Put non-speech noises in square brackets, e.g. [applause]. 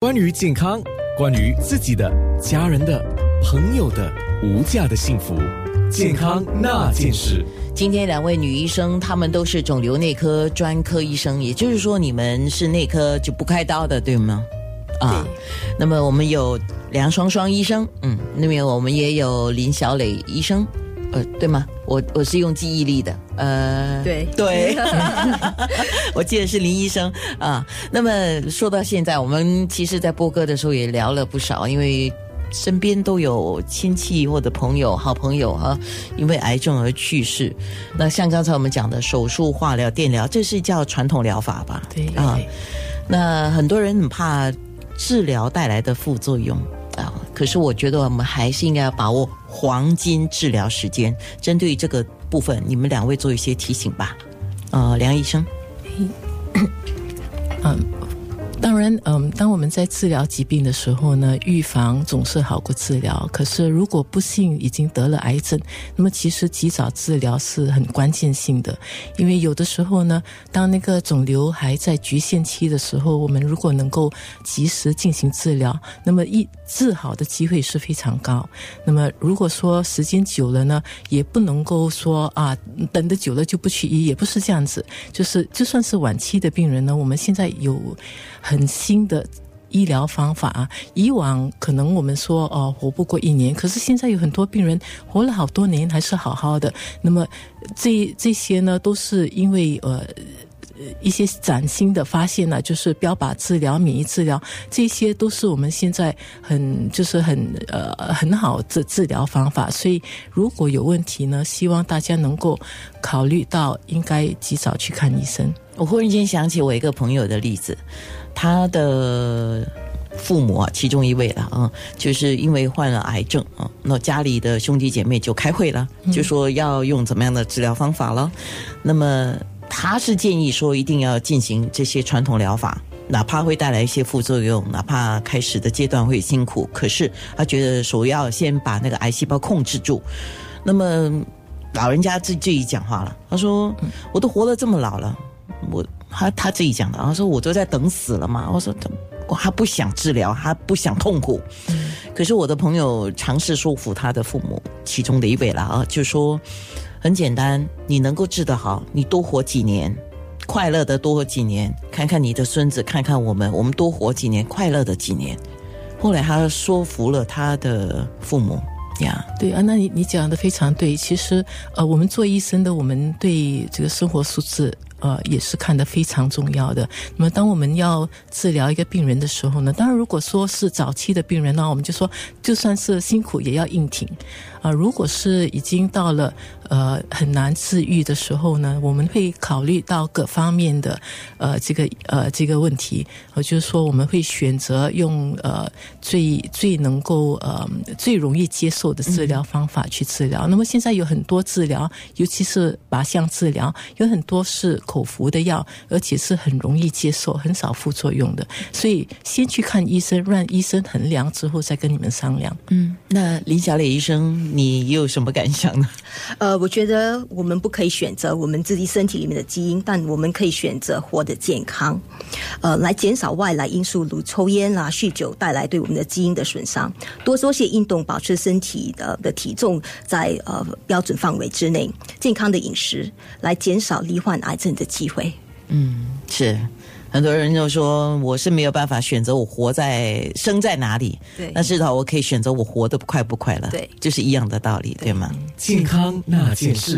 关于健康，关于自己的、家人的、朋友的无价的幸福，健康那件事。今天两位女医生，她们都是肿瘤内科专科医生，也就是说你们是内科就不开刀的，对吗？啊，那么我们有梁双双医生，嗯，那边我们也有林小磊医生，呃，对吗？我我是用记忆力的，呃，对对，[laughs] [laughs] 我记得是林医生啊。那么说到现在，我们其实，在播歌的时候也聊了不少，因为身边都有亲戚或者朋友、好朋友哈，因为癌症而去世。那像刚才我们讲的手术、化疗、电疗，这是叫传统疗法吧？对啊。那很多人很怕治疗带来的副作用。可是我觉得我们还是应该要把握黄金治疗时间。针对这个部分，你们两位做一些提醒吧。呃，梁医生，[coughs] 嗯。当然，嗯，当我们在治疗疾病的时候呢，预防总是好过治疗。可是，如果不幸已经得了癌症，那么其实及早治疗是很关键性的。因为有的时候呢，当那个肿瘤还在局限期的时候，我们如果能够及时进行治疗，那么一治好的机会是非常高。那么，如果说时间久了呢，也不能够说啊，等的久了就不去医，也不是这样子。就是就算是晚期的病人呢，我们现在有。很新的医疗方法啊！以往可能我们说哦活不过一年，可是现在有很多病人活了好多年还是好好的。那么这这些呢，都是因为呃一些崭新的发现呢，就是标靶治疗、免疫治疗，这些都是我们现在很就是很呃很好的治疗方法。所以如果有问题呢，希望大家能够考虑到应该及早去看医生。我忽然间想起我一个朋友的例子。他的父母啊，其中一位了啊，就是因为患了癌症啊，那家里的兄弟姐妹就开会了，就说要用怎么样的治疗方法了。那么他是建议说，一定要进行这些传统疗法，哪怕会带来一些副作用，哪怕开始的阶段会辛苦，可是他觉得首要先把那个癌细胞控制住。那么老人家自自己讲话了，他说：“我都活了这么老了，我。”他他自己讲的，他说我都在等死了嘛。我说他他不想治疗，他不想痛苦。可是我的朋友尝试说服他的父母，其中的一位了啊，就说很简单，你能够治得好，你多活几年，快乐的多活几年，看看你的孙子，看看我们，我们多活几年，快乐的几年。后来他说服了他的父母呀，对啊，那你你讲的非常对。其实呃，我们做医生的，我们对这个生活素质。呃，也是看得非常重要的。那么，当我们要治疗一个病人的时候呢，当然，如果说是早期的病人呢，我们就说，就算是辛苦也要硬挺。啊，如果是已经到了呃很难治愈的时候呢，我们会考虑到各方面的呃这个呃这个问题，呃就是说我们会选择用呃最最能够呃最容易接受的治疗方法去治疗。那么现在有很多治疗，尤其是靶向治疗，有很多是口服的药，而且是很容易接受，很少副作用的。所以先去看医生，让医生衡量之后再跟你们商量。嗯，那林小磊医生。你有什么感想呢？呃，我觉得我们不可以选择我们自己身体里面的基因，但我们可以选择活得健康，呃，来减少外来因素如抽烟啦、酗酒带来对我们的基因的损伤。多做些运动，保持身体的的体重在呃标准范围之内。健康的饮食来减少罹患癌症的机会。嗯，是。很多人就说我是没有办法选择我活在生在哪里，对，但是呢，我可以选择我活得快不快乐，对，就是一样的道理，对吗？健康那件事。